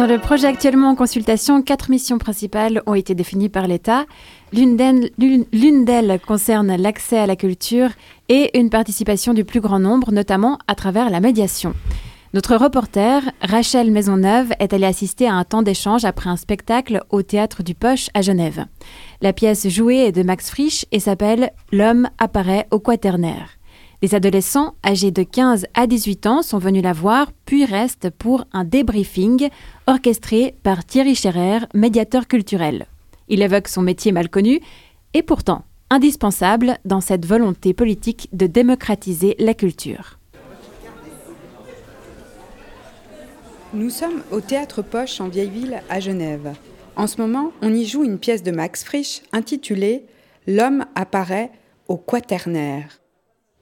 Dans le projet actuellement en consultation, quatre missions principales ont été définies par l'État. L'une d'elles concerne l'accès à la culture et une participation du plus grand nombre, notamment à travers la médiation. Notre reporter, Rachel Maisonneuve, est allée assister à un temps d'échange après un spectacle au Théâtre du Poche à Genève. La pièce jouée est de Max Frisch et s'appelle L'homme apparaît au quaternaire. Les adolescents âgés de 15 à 18 ans sont venus la voir, puis restent pour un débriefing orchestré par Thierry Scherer, médiateur culturel. Il évoque son métier mal connu et pourtant indispensable dans cette volonté politique de démocratiser la culture. Nous sommes au Théâtre Poche en Vieille-Ville à Genève. En ce moment, on y joue une pièce de Max Frisch intitulée L'homme apparaît au quaternaire.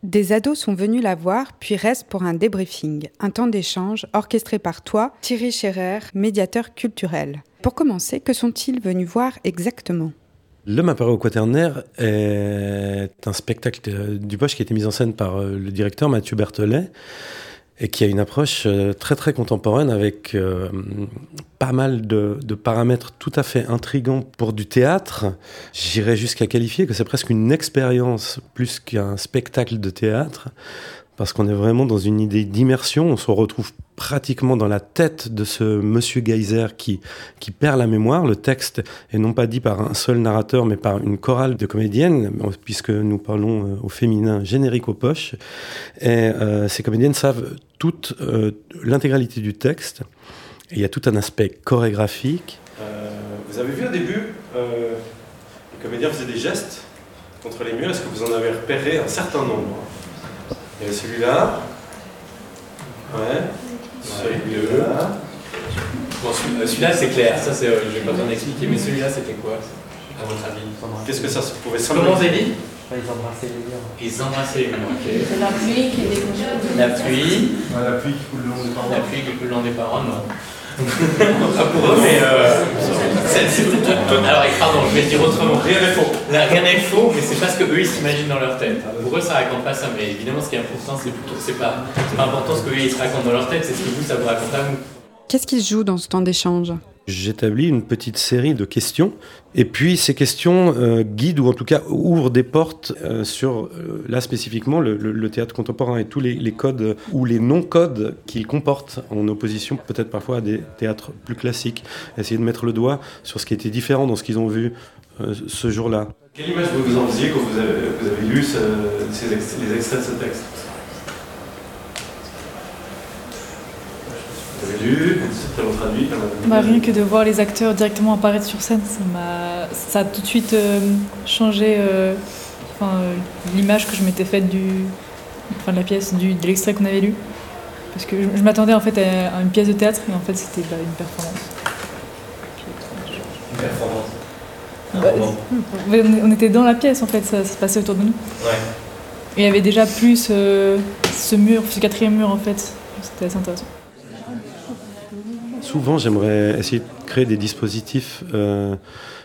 Des ados sont venus la voir, puis restent pour un débriefing, un temps d'échange orchestré par toi, Thierry Scherer, médiateur culturel. Pour commencer, que sont-ils venus voir exactement? L'homme apparaît au quaternaire est un spectacle du Poche qui a été mis en scène par euh, le directeur Mathieu Berthelet et qui a une approche euh, très très contemporaine avec euh, pas mal de, paramètres tout à fait intrigants pour du théâtre. J'irais jusqu'à qualifier que c'est presque une expérience plus qu'un spectacle de théâtre parce qu'on est vraiment dans une idée d'immersion. On se retrouve pratiquement dans la tête de ce monsieur Geyser qui, qui perd la mémoire. Le texte est non pas dit par un seul narrateur, mais par une chorale de comédiennes, puisque nous parlons euh, au féminin générique aux poches. Et ces comédiennes savent toute euh, l'intégralité du texte. Et il y a tout un aspect chorégraphique. vous avez vu au début, les comédiens faisaient des gestes contre les murs. Est-ce que vous en avez repéré un certain nombre? Il y a celui-là. Ouais. Celui-là. Bon, celui-là, c'est clair. Ça, c'est, euh, je vais pas besoin d'expliquer. Mais celui-là, c'était quoi, à votre avis? Qu'est-ce que ça pouvait sembler? Comment Ils embrassaient les murs. Ils embrassaient les murs, ok. C'est la pluie qui découle. La pluie. la pluie qui coule le long des parois. La pluie qui coule le long des parois, non. pas pour eux, mais. Euh, alors, pardon, je vais dire autrement. Rien n'est faux. rien n'est faux, mais c'est pas ce qu'eux ils s'imaginent dans leur tête. Pour eux, ça raconte pas ça, mais évidemment, ce qui est important, c'est plutôt. C'est pas, pas important ce qu'eux ils se racontent dans leur tête, c'est ce que vous, ça vous raconte à vous. Qu'est-ce qui se joue dans ce temps d'échange? J'établis une petite série de questions, et puis ces questions euh, guident ou en tout cas ouvrent des portes euh, sur, euh, là spécifiquement, le, théâtre contemporain et tous les, codes ou les non-codes qu'il comporte, en opposition peut-être parfois à des théâtres plus classiques. Essayer de mettre le doigt sur ce qui était différent dans ce qu'ils ont vu ce jour-là. Quelle image vous vous en faisiez quand vous avez, lu ce, ces les extraits de ce texte? Vous avez lu Ça traduit bah, Rien que de voir les acteurs directement apparaître sur scène, ça, a, ça a tout de suite euh, changé euh, euh, l'image que je m'étais faite du, enfin, de la pièce, du, de l'extrait qu'on avait lu. Parce que je, m'attendais en fait à, une pièce de théâtre, mais en fait c'était bah, une performance. Une performance bah, on était dans la pièce en fait, ça se passait autour de nous. Ouais. Et il y avait déjà plus ce mur, ce quatrième mur en fait. C'était assez intéressant. Souvent, j'aimerais essayer de créer des dispositifs euh,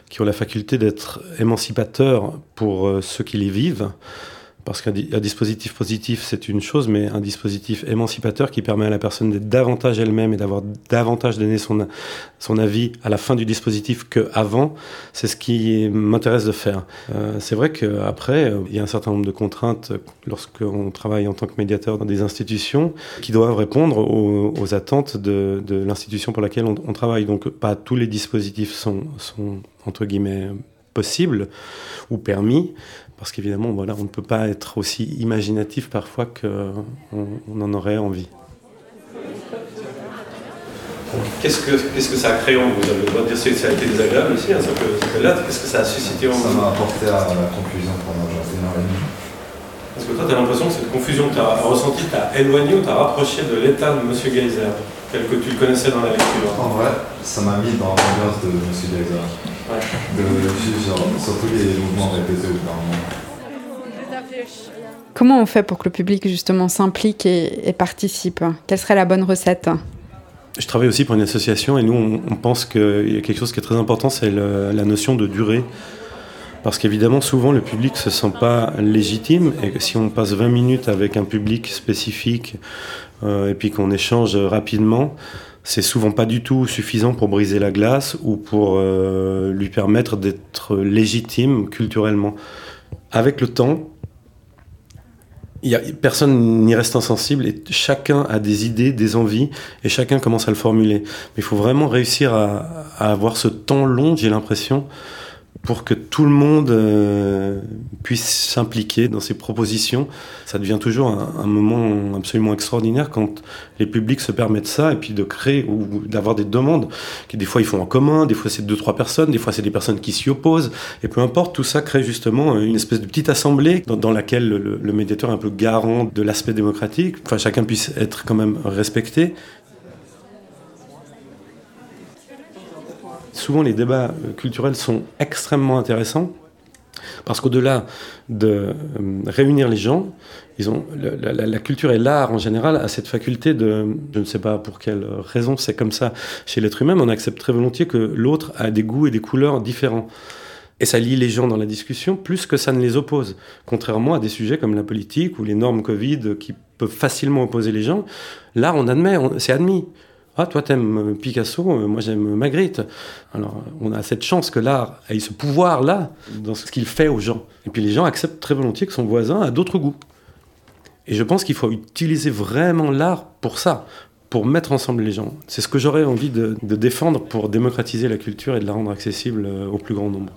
qui ont la faculté d'être émancipateurs pour euh, ceux qui les vivent. Parce qu'un dispositif positif, c'est une chose, mais un dispositif émancipateur qui permet à la personne d'être davantage elle-même et d'avoir davantage donné son, avis à la fin du dispositif qu'avant, c'est ce qui m'intéresse de faire. Euh, c'est vrai qu'après, euh, il y a un certain nombre de contraintes lorsqu'on travaille en tant que médiateur dans des institutions qui doivent répondre aux, attentes de, l'institution pour laquelle on, travaille. Donc, pas tous les dispositifs sont, sont entre guillemets, possibles ou permis, parce qu'évidemment, voilà, on ne peut pas être aussi imaginatif parfois qu'on on en aurait envie. Qu'est-ce que, qu'est-ce que ça a créé en vous? Vous avez le droit de dire que ça a été désagréable aussi, hein, ça peut, Qu'est-ce que ça a suscité en vous? Ça m'a apporté à la confusion pendant une heure et demie. Parce que toi, tu as l'impression que cette confusion que tu as ressentie t'a éloigné ou t'a rapproché de l'état de M. Geyser, tel que tu le connaissais dans la lecture? En vrai, ça m'a mis dans l'ambiance de M. Geyser. Surtout les mouvements répétés Comment on fait pour que le public justement s'implique et, participe? Quelle serait la bonne recette? Je travaille aussi pour une association et nous on, pense qu'il y a quelque chose qui est très important, c'est la notion de durée. Parce qu'évidemment, souvent, le public ne se sent pas légitime. Et si on passe 20 minutes avec un public spécifique euh, et puis qu'on échange rapidement, c'est souvent pas du tout suffisant pour briser la glace ou pour euh, lui permettre d'être légitime culturellement. Avec le temps, personne n'y reste insensible et chacun a des idées, des envies et chacun commence à le formuler. Mais il faut vraiment réussir à avoir ce temps long, j'ai l'impression, pour que tout le monde euh, puisse s'impliquer dans ces propositions. Ça devient toujours un, moment absolument extraordinaire quand les publics se permettent ça et puis de créer ou d'avoir des demandes qui des fois ils font en commun, des fois c'est deux trois personnes, des fois c'est des personnes qui s'y opposent. Et peu importe, tout ça crée justement une espèce de petite assemblée dans, laquelle le, médiateur est un peu garant de l'aspect démocratique, enfin chacun puisse être quand même respecté souvent les débats euh, culturels sont extrêmement intéressants parce qu'au-delà de euh, réunir les gens, ils ont, la, culture et l'art en général a cette faculté de, je ne sais pas pour quelle raison c'est comme ça chez l'être humain, mais on accepte très volontiers que l'autre a des goûts et des couleurs différents. Et ça lie les gens dans la discussion plus que ça ne les oppose. Contrairement à des sujets comme la politique ou les normes Covid qui peuvent facilement opposer les gens, l'art on admet, c'est admis. Ah, toi, t'aimes Picasso, euh, moi j'aime Magritte. Alors, on a cette chance que l'art ait ce pouvoir-là dans ce qu'il fait aux gens. Et puis les gens acceptent très volontiers que son voisin a d'autres goûts. Et je pense qu'il faut utiliser vraiment l'art pour ça, pour mettre ensemble les gens. C'est ce que j'aurais envie de, de défendre pour démocratiser la culture et de la rendre accessible euh, au plus grand nombre.